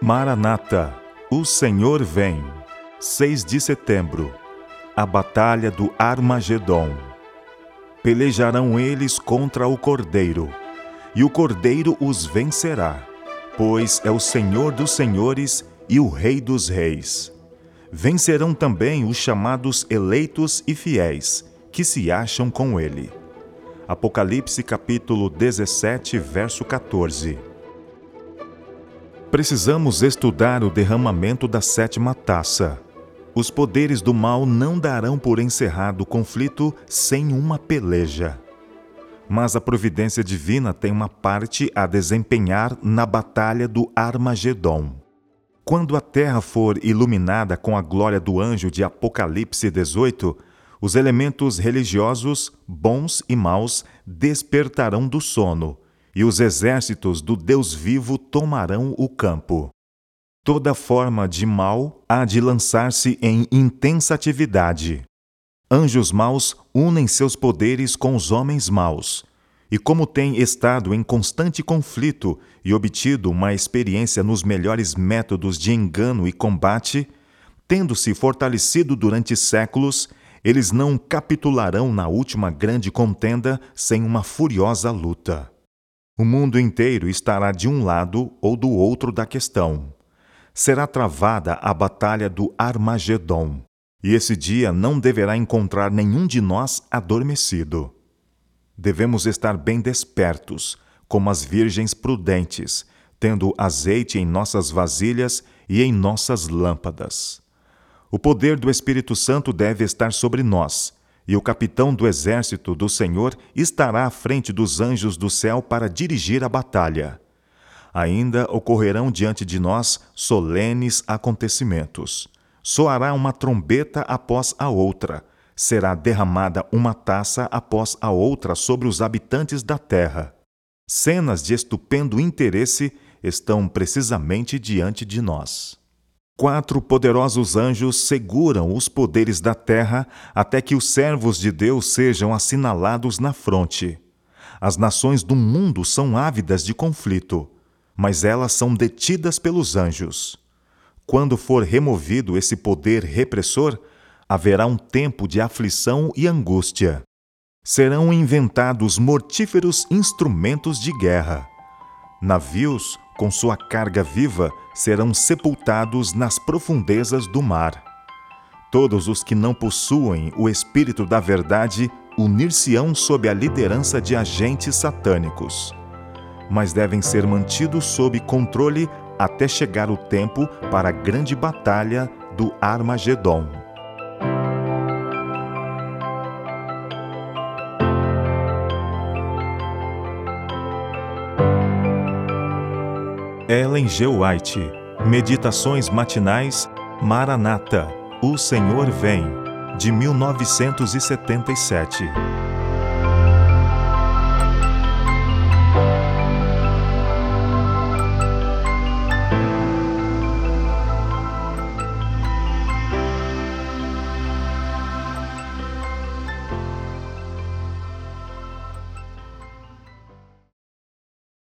Maranata, o Senhor vem. 6 de setembro. A batalha do Armagedon. Pelejarão eles contra o Cordeiro, e o Cordeiro os vencerá, pois é o Senhor dos senhores e o Rei dos reis. Vencerão também os chamados eleitos e fiéis, que se acham com ele. Apocalipse capítulo 17, verso 14. Precisamos estudar o derramamento da sétima taça. Os poderes do mal não darão por encerrado o conflito sem uma peleja. Mas a providência divina tem uma parte a desempenhar na batalha do Armagedon. Quando a terra for iluminada com a glória do anjo de Apocalipse 18, os elementos religiosos, bons e maus, despertarão do sono e os exércitos do Deus vivo tomarão o campo. Toda forma de mal há de lançar-se em intensa atividade. Anjos maus unem seus poderes com os homens maus, e como têm estado em constante conflito e obtido uma experiência nos melhores métodos de engano e combate, tendo-se fortalecido durante séculos, eles não capitularão na última grande contenda sem uma furiosa luta. O mundo inteiro estará de um lado ou do outro da questão. Será travada a batalha do Armagedon, e esse dia não deverá encontrar nenhum de nós adormecido. Devemos estar bem despertos, como as virgens prudentes, tendo azeite em nossas vasilhas e em nossas lâmpadas. O poder do Espírito Santo deve estar sobre nós e o capitão do exército do Senhor estará à frente dos anjos do céu para dirigir a batalha. Ainda ocorrerão diante de nós solenes acontecimentos. Soará uma trombeta após a outra, será derramada uma taça após a outra sobre os habitantes da terra. Cenas de estupendo interesse estão precisamente diante de nós. Quatro poderosos anjos seguram os poderes da terra até que os servos de Deus sejam assinalados na fronte. As nações do mundo são ávidas de conflito, mas elas são detidas pelos anjos. Quando for removido esse poder repressor, haverá um tempo de aflição e angústia. Serão inventados mortíferos instrumentos de guerra. Navios com sua carga viva, serão sepultados nas profundezas do mar. Todos os que não possuem o Espírito da Verdade unir-se-ão sob a liderança de agentes satânicos, mas devem ser mantidos sob controle até chegar o tempo para a grande batalha do Armagedon. Ellen G. White, Meditações Matinais, Maranata, O Senhor Vem, de 1977.